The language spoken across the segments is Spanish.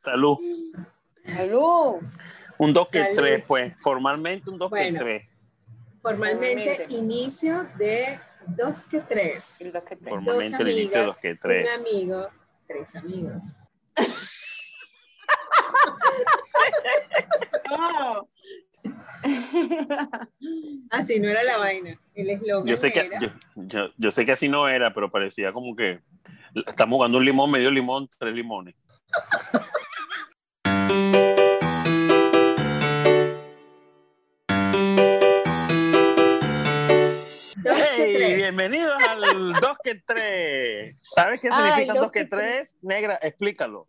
Salud. Salud. Un 2 que Salud. 3, pues. Formalmente un 2 que Bueno. 3. Formalmente, Formalmente. inicio de dos que tres. El dos que tres. Por- Dos Formalmente el inicio de amigas, dos que tres. un amigo, tres amigos. No. Así no era la vaina. El eslogan Yo sé, que, era- yo, yo- yo sé que así no era, pero parecía como que estamos jugando un limón, medio limón, tres limones. tres. Bienvenidos al 2 que 3. ¿Sabes qué significa dos 2 que que 3? Negra, explícalo.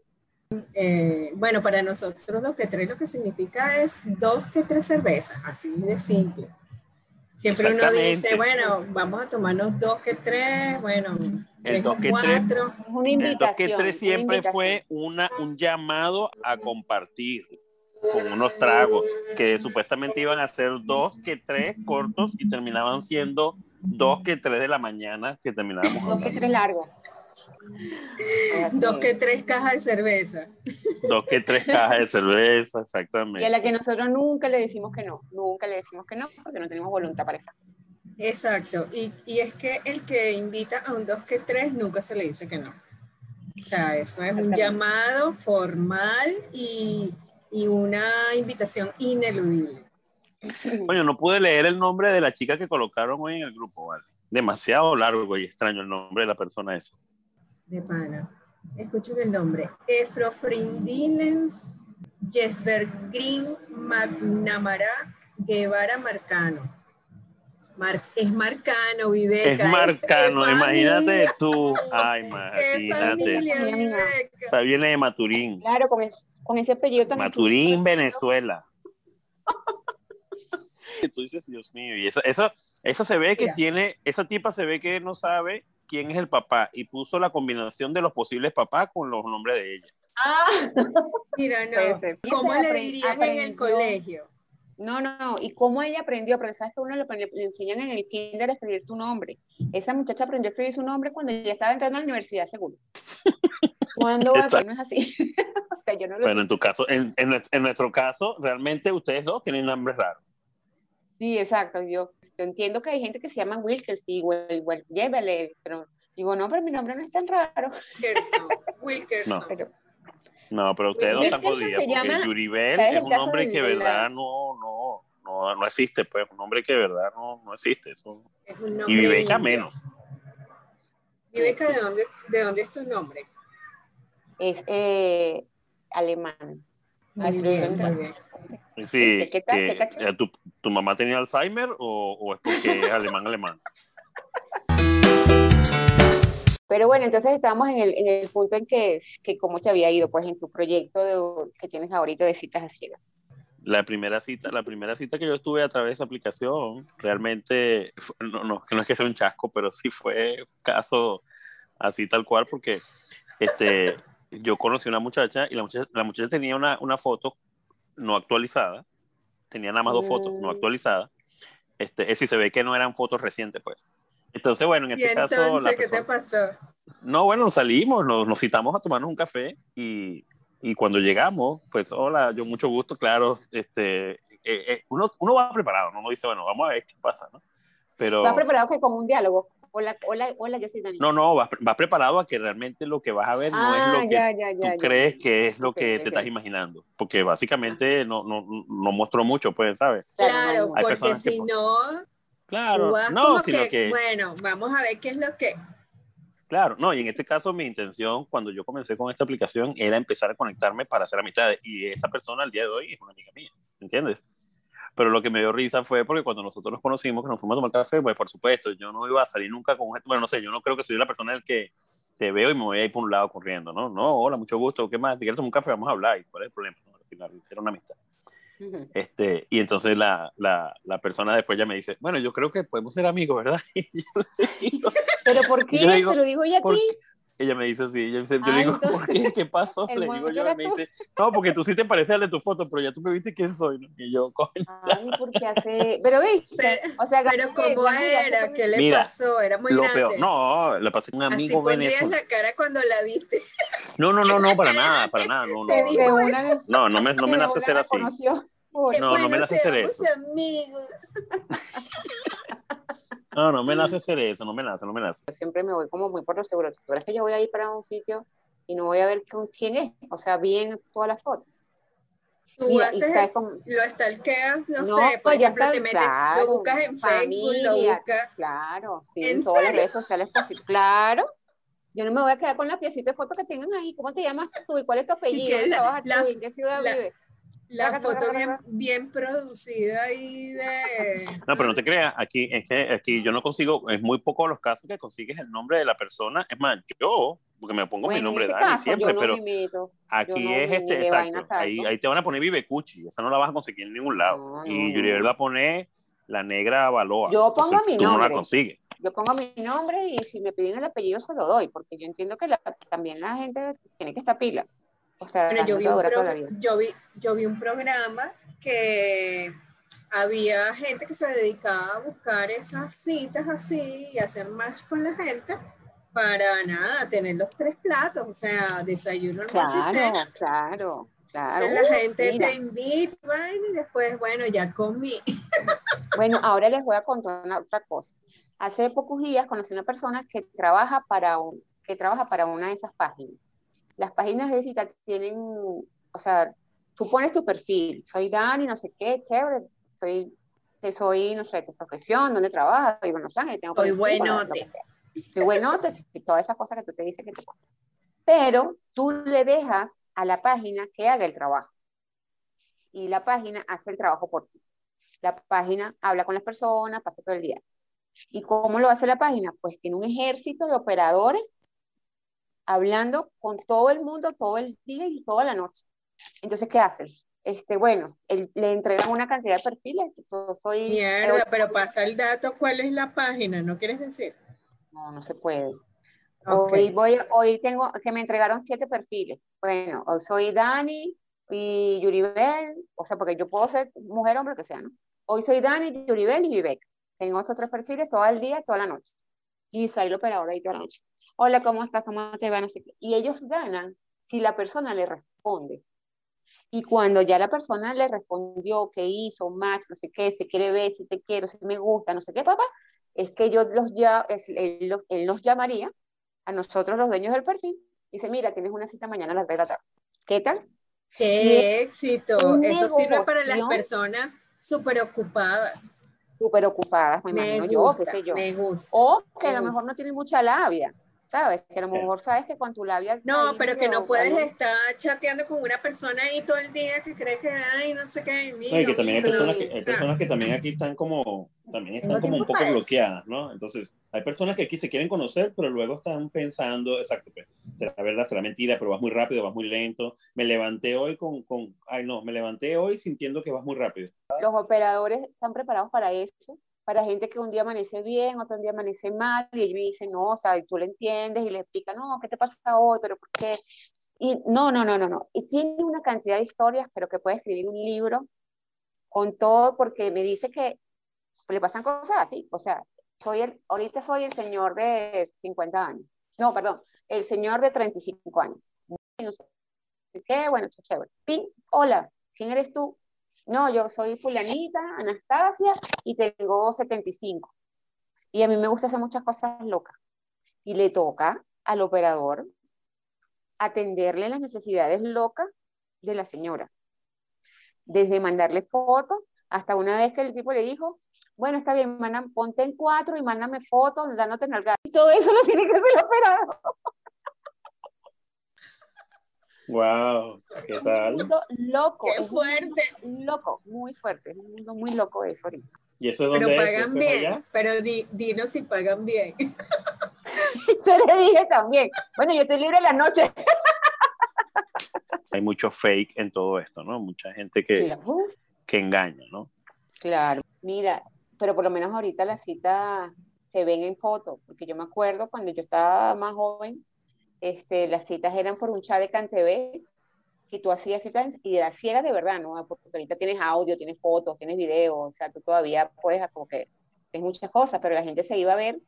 Eh, bueno, para nosotros dos que tres lo que significa es dos que tres cervezas, así de simple. Siempre uno dice, bueno, vamos a tomarnos dos que tres, bueno, El 2 invitación. que 3 una siempre invitación. fue una, un llamado a compartir con unos tragos que supuestamente iban a ser dos que tres cortos y terminaban siendo dos que tres de la mañana que terminábamos Dos que tres largos. Dos que tres cajas de cerveza. dos que tres cajas de cerveza, Y a exactamente. la que nosotros nunca le decimos que no. Nunca le decimos que no, porque no tenemos voluntad para eso. Exacto. Y, y es que el que invita a un dos que tres nunca se le dice que no. O sea, eso es un Exactamente. llamado formal y, y una invitación ineludible. Coño, no pude leer el nombre de la chica que colocaron hoy en el grupo, ¿vale? Demasiado largo y extraño el nombre de la persona esa. De pana. Escuchen el nombre. Efrofrindilens Jesper Green McNamara Guevara Marcano. Mar- es Marcano, Viveca. Es marcano, es imagínate familia, tú. Ay, Es imagínate. familia, Sí, amiga. Viveca. Esa viene de Maturín. Claro, con, es- con ese apellido tan Maturín, Venezuela. Y tú dices, Dios mío, y eso, eso, eso se ve que Mira. tiene, esa tipa se ve que no sabe quién es el papá y puso la combinación de los posibles papás con los nombres de ella. Ah, Mira, no. ¿Cómo Ella le dirían en el colegio? no, no, no. ¿Y cómo ella aprendió? Porque sabes que uno le, enseñan en el kinder a escribir tu nombre. Esa muchacha aprendió a escribir su nombre cuando ya estaba entrando a la universidad, seguro. Exacto. No es así. o sea, yo no lo Bueno, en tu caso, en, en en nuestro caso, realmente ustedes dos tienen nombres raros. Sí, exacto. Yo, yo entiendo que hay gente que se llama Wilkers y Wel- llévele, pero digo, no, pero mi nombre no es tan raro. Wilkerson. Wilkerson. No. Pero No, pero ustedes no están jodidas, porque llama- Yuribel ¿sabes es un nombre que de la- verdad no, no, no, no existe, pues, un nombre que verdad no, no existe. Eso. Es un Y nombre Viveca indio. menos. Viveca, ¿de dónde, ¿de dónde es tu nombre? es eh, alemán. Bien, muy bien. Sí, ¿Qué tal? que, eh, ¿tu, ¿Tu mamá tenía Alzheimer o, o es porque es alemán alemán? Pero bueno, entonces estábamos en el, en el punto en que, que cómo te había ido, pues, en tu proyecto de- que tienes ahorita de citas a ciegas. La primera cita, la primera cita que yo estuve a través de esa aplicación, realmente, no, no, no es que sea un chasco, pero sí fue un caso así tal cual, porque este, yo conocí a una muchacha y la muchacha, la muchacha tenía una, una foto no actualizada, tenía nada más dos fotos no Mm. actualizadas, este, es decir, se ve que no eran fotos recientes, pues. Entonces, bueno, en ¿Y este caso, la qué te pasó? no, bueno, salimos, nos, nos citamos a tomarnos un café y, y cuando llegamos, pues, hola, yo mucho gusto, claro, este, eh, eh, uno, uno va preparado, ¿no? uno dice, bueno, vamos a ver qué pasa, ¿no? Pero, ¿Vas preparado que como un diálogo? Hola, hola, hola, yo soy Dani. no, no, vas, vas preparado a que realmente lo que vas a ver no ah, es lo que ya, ya, tú ya, ya. crees que es lo Ok, que te estás imaginando, porque básicamente no, no, no mostró mucho, pues, ¿sabes? Claro, no, Hay porque si no, Claro, no, sino que, que, bueno, vamos a ver qué es lo que... Claro, no, y en este caso mi intención cuando yo comencé con esta aplicación era empezar a conectarme para hacer amistades y esa persona al día de hoy es una amiga mía, ¿entiendes? Pero lo que me dio risa fue porque cuando nosotros nos conocimos, que nos fuimos a tomar café, pues por supuesto, yo no iba a salir nunca con gente, bueno, no sé, yo no creo que soy la persona el que te veo y me voy a ir por un lado corriendo, ¿no? No, hola, mucho gusto, ¿qué más? ¿Te quieres tomar un café? Vamos a hablar, ¿y cuál es el problema? No, al final, era una amistad. Este, y entonces la, la, la persona después ya me dice, bueno, yo creo que podemos ser amigos, ¿verdad? Digo, ¿Pero por qué? Digo, Te lo digo ya a ¿por ti. Ella me dice así, yo, le digo, entonces, ¿por qué? ¿Qué pasó? Le digo yo, y me dice, no, porque tú sí te pareces al de tu foto, pero ya tú me viste quién soy, ¿no? Y yo, coño. Ay, porque hace. Pero viste, Pero- o sea, Pero ¿cómo era? ¿Qué le Mira, pasó? Era muy lo grande. peor, no, le pasé a un Así amigo pondrías venezolano. la cara cuando la viste. No, no, no, no, para nada, para nada, no, no, no, no, una no, no me, no me nace ser así. reconoció. Uy, No, no me Bueno, nace seamos eso. amigos. No, no me nace hacer eso, no me nace, no me nace. Yo siempre me voy como muy por lo seguro. Tú es que yo voy a ir para un sitio y no voy a ver con quién es, o sea, bien todas las fotos. Tú Mira, haces lo stalkeas, no, No, sé, por pues ejemplo, te metes, claro, lo buscas en Facebook, lo buscas. Claro, sí, ¿En todas las redes sociales posibles. Claro. Yo no me voy a quedar con la piecita de foto que tengan ahí. ¿Cómo te llamas tú? ¿Y cuál es tu apellido? ¿Dónde la- trabajas la- tú? ¿En qué ciudad la- vives? La foto bien, bien producida ahí de... No, pero no te creas, aquí es que aquí yo no consigo, es muy poco los casos que consigues el nombre de la persona. Es más, yo, porque me pongo mi Bueno, en nombre ese Dani caso, siempre, no pero aquí no es este, exacto. Ahí, ahí te van a poner Vive Cuchi, esa no la vas a conseguir en ningún lado. No, y no, Yuriel va a poner la negra Baloa. Yo pongo Entonces, mi tú no la nombre. consigues. Yo pongo mi nombre y si me piden el apellido se lo doy, porque yo entiendo que la- también la gente tiene que estar pila. O sea, Bueno, yo vi, un pro- yo, vi, yo vi un programa que había gente que se dedicaba a buscar esas citas así y hacer match con la gente para nada, tener los tres platos, o sea, desayuno, almuerzo y cena. Claro, claro. Entonces la gente mira. te invita y después, bueno, ya comí. Bueno, ahora les voy a contar una otra cosa. Hace pocos días conocí una persona que trabaja para un, que trabaja para una de esas páginas. Las páginas de cita tienen, o sea, tú pones tu perfil, soy Dani, no sé qué, chévere, soy, soy, no sé, tu profesión, dónde trabajas, soy Buenos Aires, tengo Soy buenote. Soy buenote, y todas esas cosas que tú te dices que te pones. Pero tú le dejas a la página que haga el trabajo. Y la página hace el trabajo por ti. La página habla con las personas, pasa todo el día. ¿Y cómo lo hace la página? Pues tiene un ejército de operadores hablando con todo el mundo todo el día y toda la noche. Entonces, ¿qué hacen? Este, bueno, él- le entregan una cantidad de perfiles. Yo soy. Mierda, pero pasa el dato, ¿cuál es la página? ¿No quieres decir? No, no se puede. Ok. Hoy, voy, hoy tengo que me entregaron siete perfiles. Bueno, hoy soy Dani y Yuribel, o sea, porque yo puedo ser mujer, hombre, que sea, ¿no? Hoy soy Dani, Yuribel y Vivek. Tengo estos tres perfiles todo el día, toda la noche. Y sale el operador ahí toda la noche. Hola, ¿cómo estás? ¿Cómo te va? No sé qué. Y ellos ganan si la persona le responde. Y cuando ya la persona le respondió que hizo, match, no sé qué, si quiere ver, si te quiero, si me gusta, no sé qué, papá, es que yo los ya, él, los- él nos llamaría a nosotros los dueños del perfil. Dice, mira, tienes una cita mañana a las 3 de la tarde. ¿Qué tal? ¡Qué éxito! Eso sirve para las personas súper ocupadas. Súper ocupadas, me Me imagino yo, gusta, qué sé yo. me gusta. O que a lo mejor gusta. no tienen mucha labia, ¿sabes? Que a lo mejor sabes que con tu labia... No, pero que no puedes estar chateando con una persona ahí todo el día que cree que, ay, no sé qué, mira, No, y que también hay personas que, hay personas que también aquí están como, también están como un poco bloqueadas, ¿no? Entonces, hay personas que aquí se quieren conocer, pero luego están pensando, exacto, pues, será verdad, será mentira, pero vas muy rápido, vas muy lento. Me levanté hoy con, con, ay no, me levanté hoy sintiendo que vas muy rápido. Los operadores están preparados para eso, para gente que un día amanece bien, otro día amanece mal, y ellos me dicen, no, o sea, y tú le entiendes y le explicas, no, ¿qué te pasa hoy? ¿Pero por qué? Y no, no, no, no, no. Y tiene una cantidad de historias, pero que puede escribir un libro con todo, porque me dice que le pasan cosas así, o sea, soy el, ahorita soy el señor de 50 años, no, perdón, el señor de 35 años. Y no sé qué, bueno, chévere. Pin, hola, ¿quién eres tú? No, yo soy fulanita, Anastasia, y tengo 75. Y a mí me gusta hacer muchas cosas locas. Y le toca al operador atenderle las necesidades locas de la señora. Desde mandarle fotos hasta una vez que el tipo le dijo, bueno, está bien, ponte en cuatro y mándame fotos dándote nalgadas. Y todo eso lo tiene que hacer el operador. Wow, ¿qué Es un tal? mundo loco. ¡Qué es un mundo fuerte! Loco, muy fuerte. Es un mundo muy loco eso ahorita. ¿Y eso es Pero dónde es? pagan ¿Eso es bien, allá? pero di, dinos si pagan bien. Se le dije también. Bueno, yo estoy libre en la noche. Hay mucho fake en todo esto, ¿no? Mucha gente que, que engaña, ¿no? Claro, mira, pero por lo menos ahorita las citas se ven en fotos, porque yo me acuerdo cuando yo estaba más joven, este, las citas eran por un chat de CanTV, que tú hacías citas y era ciega de verdad, ¿no? Porque ahorita tienes audio, tienes fotos, tienes videos, o sea, tú todavía puedes, como que, es muchas cosas, pero la gente se iba a ver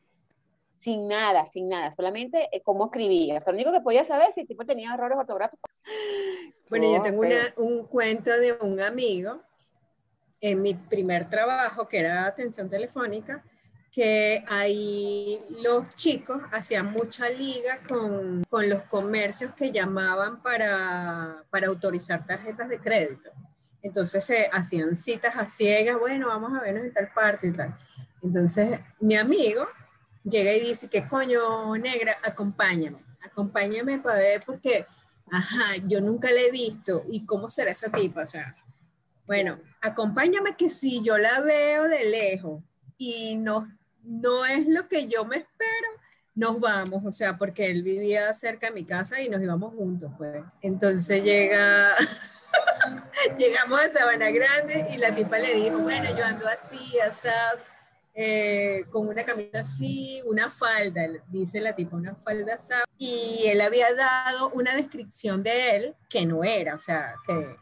sin nada, sin nada, solamente eh, cómo escribía. O sea, lo único que podía saber si el tipo tenía errores ortográficos. Bueno, yo tengo un cuento de un amigo en mi primer trabajo, que era atención telefónica, que ahí los chicos hacían mucha liga con, con los comercios que llamaban para, para, autorizar tarjetas de crédito. Entonces se hacían citas a ciegas, bueno, vamos a vernos en tal parte y tal. Entonces mi amigo llega y dice, ¿qué coño negra? Acompáñame, acompáñame para ver porque, ajá, yo nunca la he visto y cómo será esa tipa, o sea, bueno, acompáñame que si yo la veo de lejos y no no es lo que yo me espero, nos vamos, o sea, porque él vivía cerca de mi casa y nos íbamos juntos, pues. Entonces llega, llegamos a Sabana Grande y la tipa le dijo, bueno, yo ando así, asaz, eh, con una camisa así, una falda, dice la tipa, una falda así, y él había dado una descripción de él que no era, o sea, que,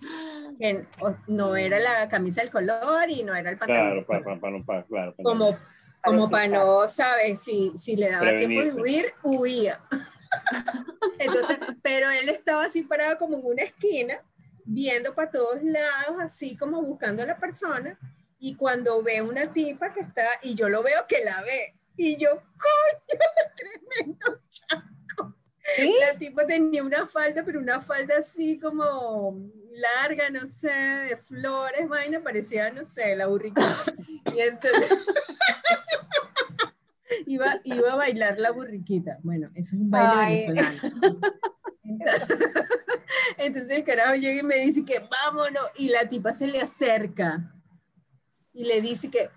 no era la camisa del color y no era el pantalón. Claro, para, claro, como como para no, ¿sabes? Si, si le daba tiempo de huir, huía. Entonces, pero él estaba así parado como en una esquina, viendo para todos lados, así como buscando a la persona. Y cuando ve una tipa que está, y yo lo veo que la ve, y yo, coño, tremendo chaco. La tipa tenía una falda, pero una falda así como larga, no sé, de flores, vaina, parecía, no sé, la burriquita. Y entonces iba, iba a bailar la burriquita. Bueno, eso es un baile venezolano. Entonces, el carajo llega y me dice que vámonos. Y la tipa se le acerca y le dice que,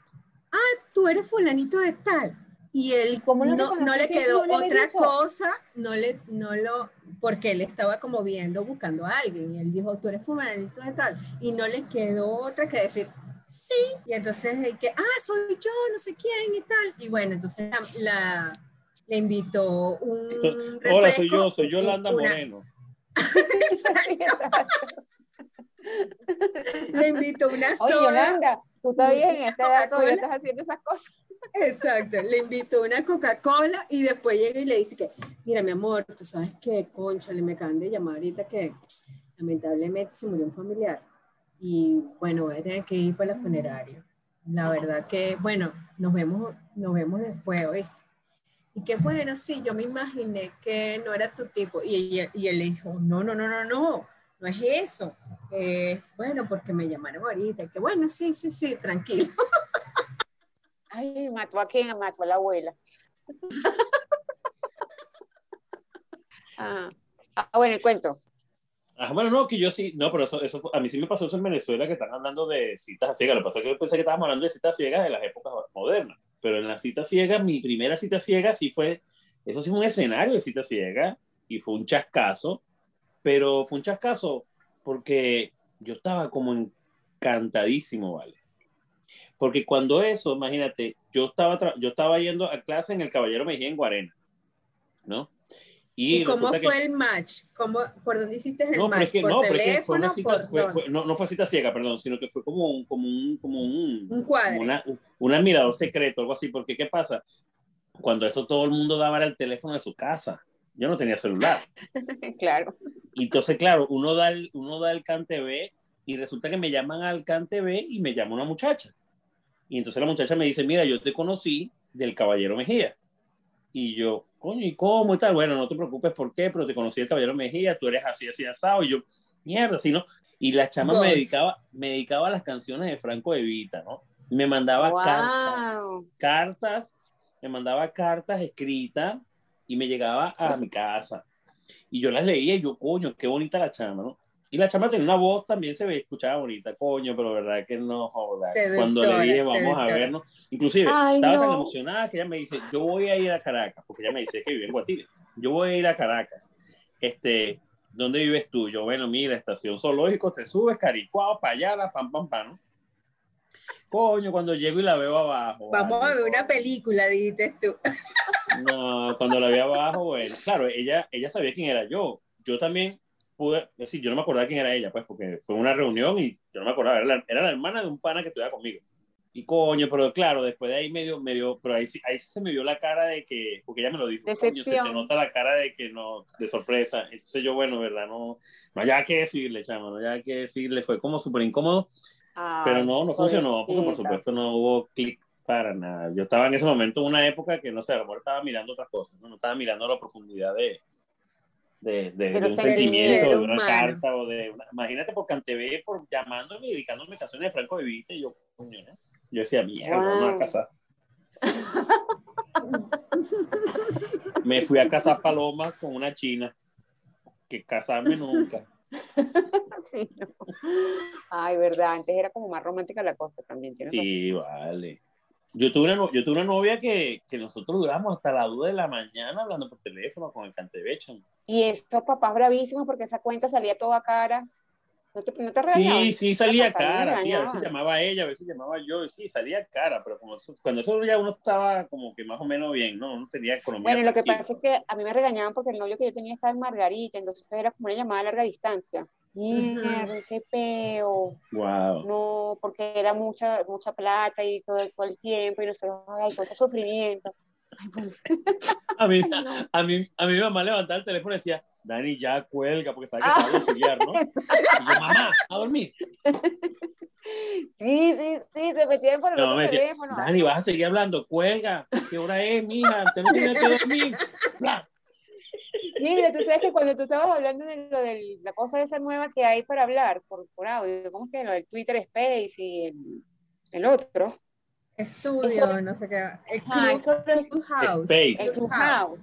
ah, tú eres fulanito de tal. Y él no, no, le quedó otra cosa, no le, no lo, porque él estaba como viendo, buscando a alguien. Y él dijo, tú eres fulanito de tal. Y no le quedó otra que decir, sí. Y entonces el que, ah, soy yo, no sé quién y tal. Y bueno, entonces la, le invitó un refresco, Hola, soy yo, soy Yolanda Moreno. le invitó una soda. Oye, Yolanda, tú todavía en esta edad todavía estás haciendo esas cosas. Exacto, le invitó una Coca-Cola y después llega y le dice que, mira mi amor, tú sabes que, concha, le me acaban de llamar ahorita que lamentablemente se murió un familiar y bueno, voy a tener que ir para la funeraria. La verdad que, bueno, nos vemos, nos vemos después, ¿oíste? Y que bueno, sí, yo me imaginé que no era tu tipo. Y, y él le dijo, no, no, no, no, no, no es eso. bueno, porque me llamaron ahorita. Que bueno, sí, sí, sí, tranquilo. Ay, mató a quién, mató a la abuela. ah, ah bueno, el cuento. Ah, bueno, no, que yo sí, no, pero eso, eso a mí sí me pasó eso en Venezuela, que están hablando de citas ciegas. Lo que pasa es que yo pensé que estábamos hablando de citas ciegas de las épocas modernas, pero en la cita ciega, mi primera cita ciega sí fue, eso sí fue un escenario de cita ciega y fue un chascazo, pero fue un chascazo porque yo estaba como encantadísimo, ¿vale? Porque cuando eso, imagínate, yo estaba, yo estaba yendo a clase en el Caballero Mejía en Guarena, ¿no? ¿Y, cómo fue el match? ¿Cómo, ¿Por dónde hiciste el match? ¿Por no, teléfono? Fue no, no, fue cita ciega, perdón, sino que fue como un, como un, como un, un cuadro. Una, un admirador secreto, algo así, porque ¿qué pasa? Cuando eso todo el mundo daba el teléfono de su casa. Yo no tenía celular. claro. Y entonces, claro, uno da el, uno da el CanTV y resulta que me llaman al CanTV y me llama una muchacha. Y entonces la muchacha me dice, mira, yo te conocí del Caballero Mejía. Y yo, coño, ¿y cómo y tal? Bueno, no te preocupes por qué, pero te conocí el Caballero Mejía, tú eres así, así, asado. Y yo, mierda, ¿sí no. Y la chama me dedicaba, me dedicaba a las canciones de Franco Evita, ¿no? Me mandaba cartas, cartas, me mandaba cartas escritas y me llegaba a mi casa. Y yo las leía y yo, coño, qué bonita la chama, ¿no? Y la chama tenía una voz también, se ve, escuchaba bonita, coño, pero verdad que no. Cuando le dije, vamos a vernos, inclusive estaba tan emocionada que ella me dice, yo voy a ir a Caracas, porque ella me dice que vive en Guatire, yo voy a ir a Caracas. Este, ¿dónde vives tú? Yo, bueno, mira, estación zoológico, te subes, Caricuao, Payala, pam, pam, pam. Coño, cuando llego y la veo abajo. Vamos a ver una película, dijiste tú. No, cuando la vi abajo, bueno, claro, ella, ella sabía quién era yo. Yo también pude, decir, yo no me acordaba quién era ella, pues, porque fue una reunión y yo no me acordaba, era la, era la hermana de un pana que estudiaba conmigo. Y coño, pero claro, después de ahí medio, medio, pero ahí, ahí se me vio la cara de que, porque ella me lo dijo, coño, se te nota la cara de que no, de sorpresa. Entonces yo, bueno, ¿verdad? No, no había que decirle, chamo, no había que decirle, fue como súper incómodo, pero Ay, no, no funcionó, porque por supuesto no hubo clic para nada. Yo estaba en ese momento en una época que, no sé, a lo mejor estaba mirando otras cosas, no, no estaba mirando la profundidad de, de, de, de los un sentimiento, de una humano. carta o de una... Imagínate por Cantebé, por llamándome y dedicándome canciones de Franco de Vita y yo, coño, ¿no? Yo decía, mierda, Wow. vamos a casar. Me fui a cazar palomas con una china, que casarme nunca. Sí, no. Ay, verdad, antes era como más romántica la cosa también. razón. Sí, vale. Yo tuve una, yo tuve una novia que, que nosotros duramos hasta la duda de la mañana hablando por teléfono con el Cantebechan. Y estos papás bravísimos porque esa cuenta salía toda cara. ¿No te, no te? Sí, sí, salía cara, sí, a veces llamaba ella, a veces llamaba yo, sí, salía cara, pero como eso- cuando eso ya uno estaba como que más o menos bien, ¿no? Uno tenía economía. Bueno, lo que pasa es que a mí me regañaban porque el novio que yo tenía estaba en Margarita, entonces era como una llamada a larga distancia. Mierda, ese peo. Wow. No, porque era mucha, mucha plata y todo, todo el tiempo y nosotros, ay, sufrimiento. Ay, bueno, A mí, a mí, a mí mi mamá levantaba el teléfono y decía, Dani, ya cuelga, porque sabe que Ah. te va a auxiliar, ¿no? Y yo, mamá, a dormir. Sí, sí, sí, se metían por el otro decía, teléfono. Dani, vas a seguir hablando, cuelga. ¿Qué hora es, mija? Usted no tiene que dormir. Bla. Mira, tú sabes que cuando tú estabas hablando de lo de la cosa esa nueva que hay para hablar por, por audio, ¿cómo es que lo del Twitter Space y el, el otro? Estudio, Eso- no sé qué. El Ajá, club, eso lo- Clubhouse. Space. el Clubhouse.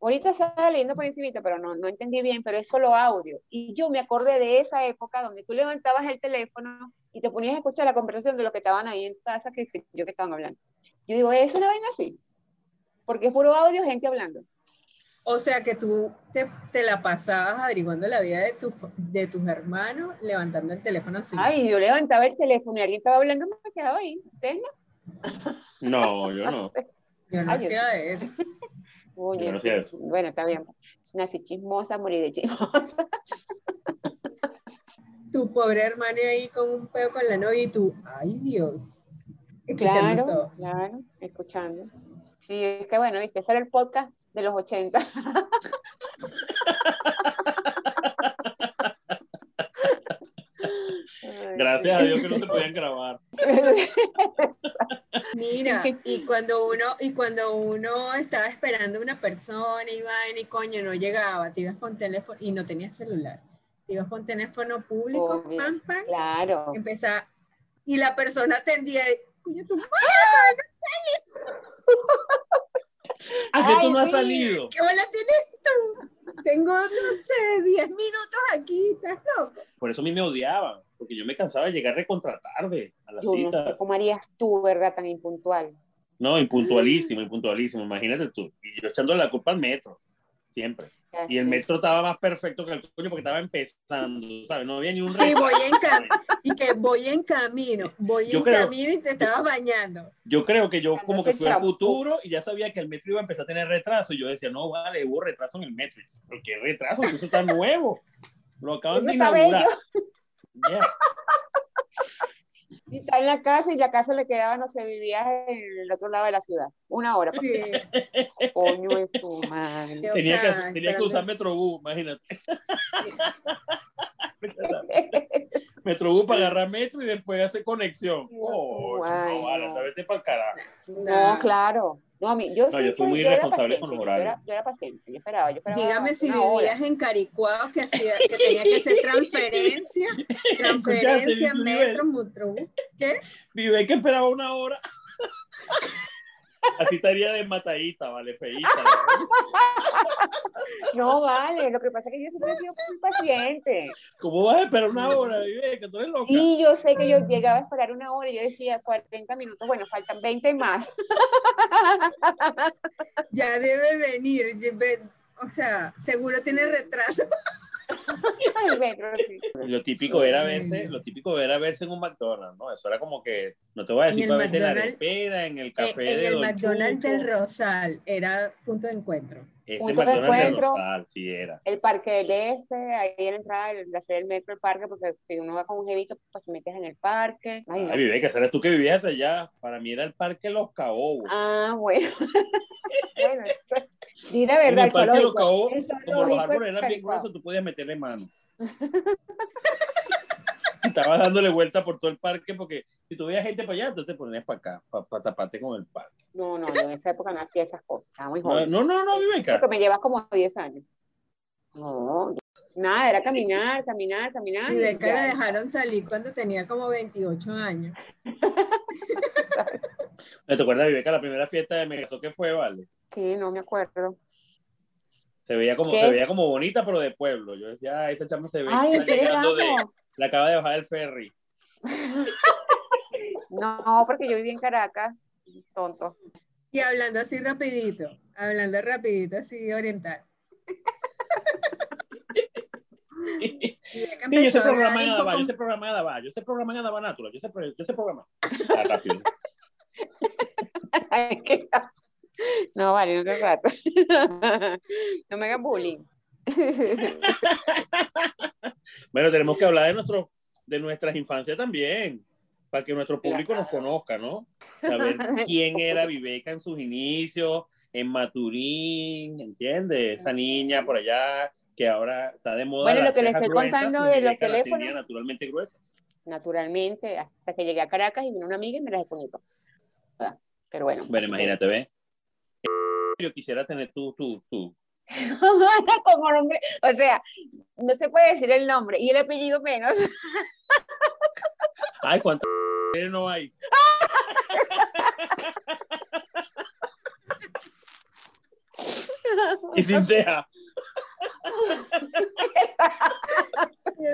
Ahorita estaba leyendo por encimita, pero no, no entendí bien, pero es solo audio. Y yo me acordé de esa época donde tú levantabas el teléfono y te ponías a escuchar la conversación de los que estaban ahí en casa, que yo que estaban hablando. Yo digo, ¿es una vaina así? Porque es puro audio, gente hablando. O sea que tú te, te la pasabas averiguando la vida de, tu, de tus hermanos, levantando el teléfono así. Ay, yo levantaba el teléfono y alguien estaba hablando, me quedaba ahí. ¿Ustedes no? No, yo no. Yo no Ay, yo hacía eso. Oye, Yo no sí, hacía eso. Bueno, está bien. Nací chismosa, morí de chismosa. Tu pobre hermano ahí con un peo con la novia y tú, ay Dios. Escuchando Claro, todo. claro, escuchando. Sí, es que bueno, viste, era el podcast de los 80. Ay, Gracias a Dios que no se podían grabar. Mira, y cuando uno, y cuando uno estaba esperando a una persona y vaina y coño, no llegaba, te ibas con teléfono y no tenías celular. Te ibas con teléfono público, Obvio. pam, pam, Claro. empezaba, y la persona atendía, y, coño, tu madre, ¿A que Ay, tú no has sí. salido? ¿qué bola tienes tú? Tengo, no sé, 10 minutos aquí, estás loco. Por eso a mí me odiaban, porque yo me cansaba de llegar recontra tarde a la Yo no cita. sé cómo harías tú, ¿verdad? Tan impuntual. No, impuntualísimo, impuntualísimo. Imagínate tú. Y yo echándole la culpa al metro, siempre. Y el metro estaba más perfecto que el coño porque estaba empezando, ¿sabes? No había ni un Sí, voy en camino. Y que voy en camino, voy Yo en creo- camino y te estabas bañando. Yo creo que yo Cuando como que fui al futuro y ya sabía que el metro iba a empezar a tener retraso. Y yo decía, no, vale, hubo retraso en el metro. Y yo, ¿Pero qué retraso? Eso está nuevo. Lo acaban Eso de está inaugurar. bello. Yeah. Y está en la casa y la casa le quedaba, no sé, vivía en el otro lado de la ciudad. Una hora. Sí. Coño en su madre. O Tenía, sea, que, tenía que usar Metrobús, imagínate. Metrobús para agarrar metro y después hacer conexión. Oh, Ay, no, vale, no. vete para el carajo. No, claro. No, a mí, yo, No, sí yo fui muy irresponsable con los yo era- horarios. Yo era, paciente, yo esperaba, yo esperaba. Dígame si hora. vivías en Caricuado que, hacía, que tenía que hacer transferencia, transferencia, metro, metro. ¿Qué? Vive que esperaba una hora. Así estaría de matadita, vale, feíta. No, vale, lo que pasa es que yo siempre he sido muy paciente. ¿Cómo vas a esperar una hora, Vive? Que tú eres loca. Y yo sé que yo llegaba a esperar una hora y yo decía 40 minutos, bueno, faltan 20 más. Ya debe venir. o sea, seguro tiene retraso. el metro, sí. Y Lo típico era verse, lo típico era verse en un McDonald's, ¿no? Eso era como que, no te voy a decir el para verte en la arepera, en el En, café en de el Don McDonald's Chucho. del Rosal era punto de encuentro. Ese de del encuentro. Sí era. El parque del este, ahí en la entrada de el metro, el parque, porque si uno va con un jevito, pues te metes en el parque. Ay. Ay, vive, que tú que vivías allá. Para mí era el parque Los Caobos. Ah, bueno. bueno, di la en verdad, el parque Los. Caobos, como los árboles eran bien es gruesos, tú podías meterle mano. Estabas dándole vuelta por todo el parque porque si tú veías gente para allá, tú te ponías para acá, para taparte con el parque. No, no, yo en esa época no hacía esas cosas, estaba muy No, joven. no, no, no Viveca. Porque me llevas como 10 años. No, nada, era caminar, caminar, caminar. Ya. la dejaron salir cuando tenía como 28 años. ¿Te acuerdas, Viveca, la primera fiesta de Megasó que fue, vale? Sí, no me acuerdo. Se veía como, ¿Qué? se veía como bonita, pero de pueblo. Yo decía, ay, esa chama se ve Ay, está llegando de, la acaba de bajar del ferry. No, porque yo viví en Caracas, tonto. Y hablando así rapidito, hablando rapidito así oriental. Sí, yo sé programar en Adaba, yo sé programar en Adaba, yo sé programar en Adaba Natural, yo sé, yo sé programar. Ah, rápido. Ay, qué caso. No, vale, no te rato. No me hagas bullying. Bueno, tenemos que hablar de, nuestro, de nuestras infancias también, para que nuestro público nos conozca, ¿no? Saber quién era Viveca en sus inicios, en Maturín, ¿entiendes? Esa niña por allá que ahora está de moda. Bueno, lo que le estoy gruesas, contando de los teléfonos. tenía naturalmente gruesas. Naturalmente, hasta que llegué a Caracas y vino una amiga y me las desconectó. Ah, Pero bueno. Bueno, imagínate, ¿ves? Yo quisiera tener tu, tu, tu. Como nombre, o sea, no se puede decir el nombre y el apellido menos. Ay, ¿cuántas no hay? Y sin ceja.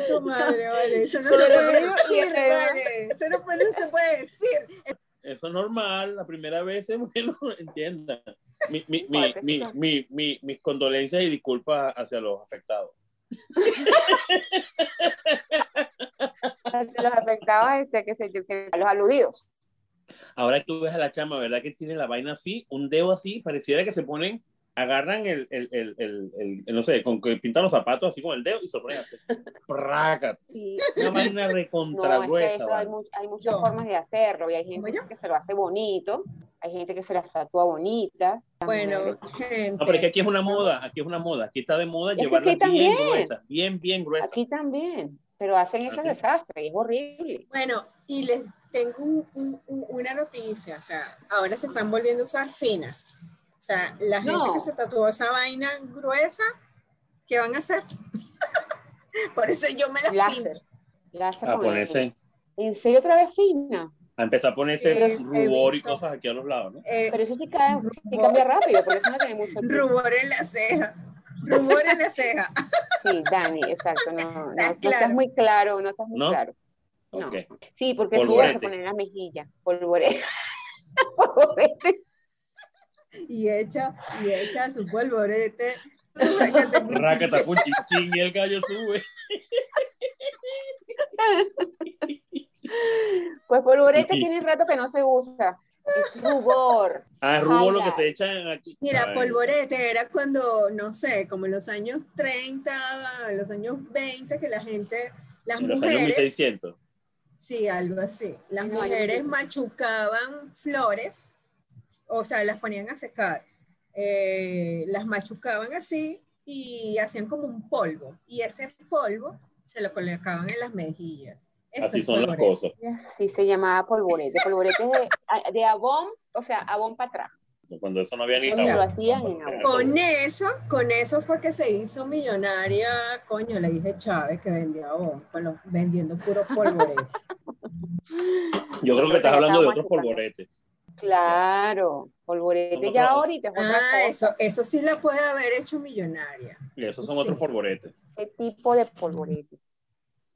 Tu madre, vale. Eso no Pero se puede decir, vale. Eso no, puede- no se puede decir. Eso es normal, la primera vez es bueno, entienda. Mi, mi, mi, Fuerte, mi, sí. mi, mi- mis condolencias y disculpas hacia los afectados. Los afectados, este, que sé yo, que los aludidos. Ahora tú ves a la chama, ¿verdad? Que tiene la vaina así, un dedo así, pareciera que se ponen, agarran el, el, el, el, el- el- no sé, con que pintan los zapatos así con el dedo y se ponen así. Sí. Una vaina No, recontra es que gruesa. hay, hay muchas formas de hacerlo y hay ¿Como gente que se lo hace bonito, hay gente que se las tatúa bonita. Bueno, gente. No, pero es que aquí es una moda, aquí es una moda, aquí está de moda aquí bien también. gruesas, bien, bien gruesas. Aquí también, pero hacen esos Así. desastres y es horrible. Bueno, y les tengo un- un- un- una noticia, o sea, ahora se están volviendo a usar finas. O sea, la gente No. que se tatuó esa vaina gruesa, ¿qué van a hacer? Por eso yo me las Láser. pinto. Láser A ponerse, ¿En serio otra vez fina? a empezar a ponerse Sí, rubor y cosas aquí a los lados, ¿no? Eh, Pero eso sí, cae, sí cambia rápido, porque eso no tiene mucho tiempo. rubor en la ceja. Rubor en la ceja. Sí, Dani, exacto. No, no, no Está estás muy claro, no estás muy ¿No? claro. No. Sí, porque Polvorete. vas a poner en la mejilla. Polvorete. Polvorete. Y echa, y echa su polvorete. Rácata, chin, y el gallo sube. Pues polvorete tiene rato que no se usa. Es rubor. Ah, rubor lo que se echan aquí. Mira, polvorete era cuando, no sé, como en los años 30, en los años 20, que la gente, las En los años mujeres, 1600. sí, algo así, las mujeres machucaban flores, o sea, las ponían a secar, eh, las machucaban así y hacían como un polvo, y ese polvo se lo colocaban en las mejillas. Eso Así son las polvorete. cosas. Sí, se llamaba polvorete. Polvorete es de, de abón, o sea, abón para atrás. Cuando eso no había ni O sea, jabón. lo hacían en agua. Con eso, con eso fue que se hizo millonaria, coño, le dije Chávez que vendía con los- vendiendo puro polvorete. Yo creo que estás hablando de otros polvoretes. Claro, polvorete ya ahorita es otra Ah, cosa. eso, eso sí la puede haber hecho millonaria. Y esos son Sí. otros polvoretes. ¿Qué tipo de polvorete?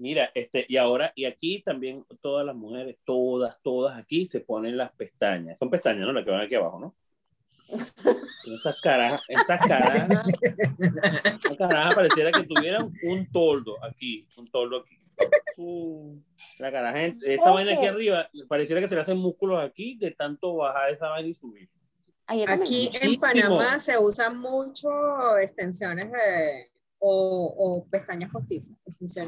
Mira, este, y ahora, y aquí también todas las mujeres, todas, todas aquí se ponen las pestañas. Son pestañas, ¿no? Las que van aquí abajo, ¿no? Esas carajas, esas carajas, esas carajas pareciera que tuvieran un toldo aquí, un toldo aquí. La caraja, esta vaina aquí arriba, pareciera que se le hacen músculos aquí de tanto bajar esa vaina y subir. Aquí en Muchísimo. Panamá se usan mucho extensiones de, o, o pestañas postizas.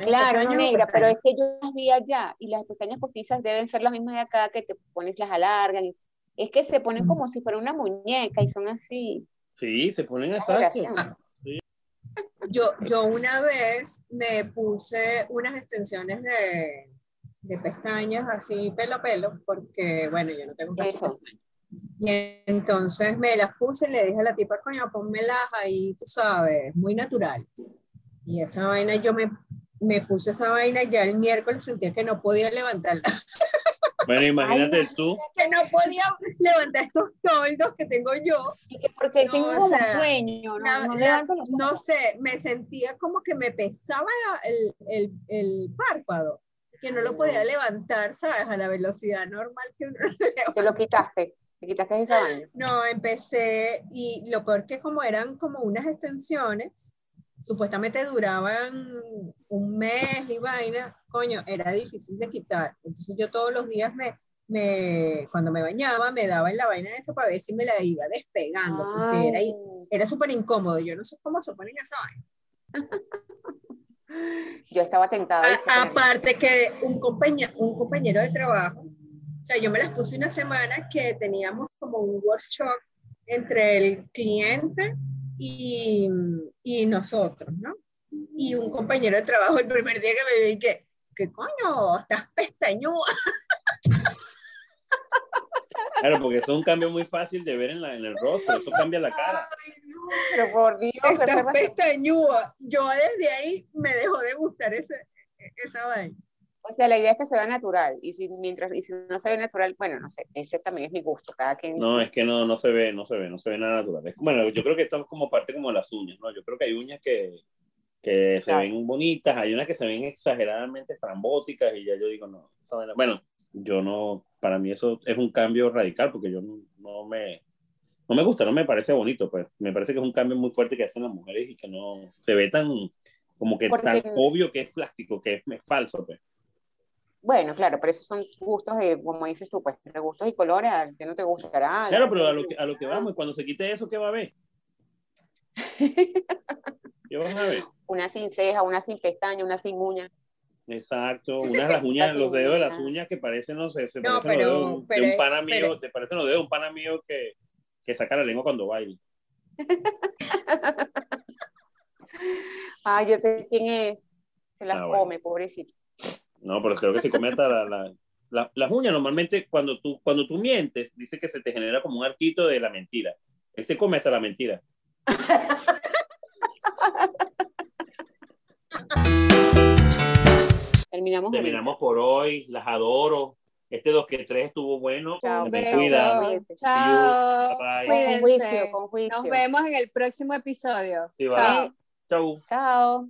Claro, negra, pero es que yo las vi allá y las pestañas postizas deben ser las mismas de acá que te pones las alargan. y- Es que se ponen como si fuera una muñeca y son así. Sí, se ponen exacto. generación. Yo, yo una vez me puse unas extensiones de, de pestañas así pelo a pelo, porque bueno, yo no tengo casi Eso. pestañas. Y entonces me las puse y le dije a la tipa, coño, pónmelas ahí, tú sabes, muy naturales. Y esa vaina, yo me, me puse esa vaina, ya el miércoles sentía que no podía levantarla, Bueno, imagínate tú, que no podía levantar estos toldos que tengo yo. Y que porque No, tengo o como sea, sueño, no, La- no la- levanto los no sé, me sentía como que me pesaba el, el, el párpado, que no lo podía levantar, ¿sabes? A la velocidad normal que uno Te lo quitaste, te quitaste esa vaina. No, empecé y lo peor que como eran como unas extensiones, supuestamente duraban un mes y vaina, coño, era difícil de quitar. Entonces yo todos los días me, me cuando me bañaba, me daba en la vaina esa para ver si me la iba despegando, porque era, era súper incómodo. Yo no sé cómo se ponen esa vaina. yo estaba tentada. Aparte que un compañero, un compañero de trabajo, o sea, yo me las puse una semana que teníamos como un workshop entre el cliente y, y nosotros, ¿no? Y un compañero de trabajo el primer día que me vi que, ¿qué coño? Estás pestañuda. claro, porque eso es un cambio muy fácil de ver en, la, en el rostro, eso cambia la cara. Pero por Dios, ¿qué te Estás pasa? pestañuda. Yo desde ahí me dejó de gustar ese, esa vaina. O sea, la idea es que se vea natural. Y si, mientras, y si no se ve natural, bueno, no sé, ese también es mi gusto. Cada quien. No, es que no, no se ve, no se ve, no se ve nada natural. Es- bueno, yo creo que esto es como parte como de las uñas, ¿no? Yo creo que hay uñas que, que se Claro. ven bonitas, hay unas que se ven exageradamente estrambóticas y ya yo digo, no, bueno, yo no, para mí eso es un cambio radical porque yo no, no me, no me gusta, no me parece bonito, pues me parece que es un cambio muy fuerte que hacen las mujeres y que no se ve tan, como que Porque- tan obvio que es plástico, que es, es falso, pues. Bueno, claro, pero esos son gustos de, como dices tú, pues, de gustos y colores, a ti no te gustará. Claro, la pero a lo que, a lo que vamos, y cuando se quite eso, ¿qué va a ver? ¿Qué vas a ver? Una sin ceja, una sin pestaña, una sin uña. Exacto, unas de las uñas, los dedos de las uñas que parecen, no sé, se No, parecen pero- los dedos de un- pero de un es- pana mío, pero- te parecen los dedos de un pana mío que, que saca la lengua cuando baila. Ah, yo sé quién es. Se las Ah, bueno. come, pobrecito. No, pero creo que se come hasta la, la- la- las uñas. Normalmente cuando tú, cuando tú mientes, dice que se te genera como un arquito de la mentira. Él se come hasta la mentira. Terminamos. Terminamos por hoy, las adoro. Este 2 que 3 estuvo bueno. Chao. Cuídense. Chao. Bye. Con juicio, con juicio. Nos vemos en el próximo episodio. Sí. Chao. Chau. Chao.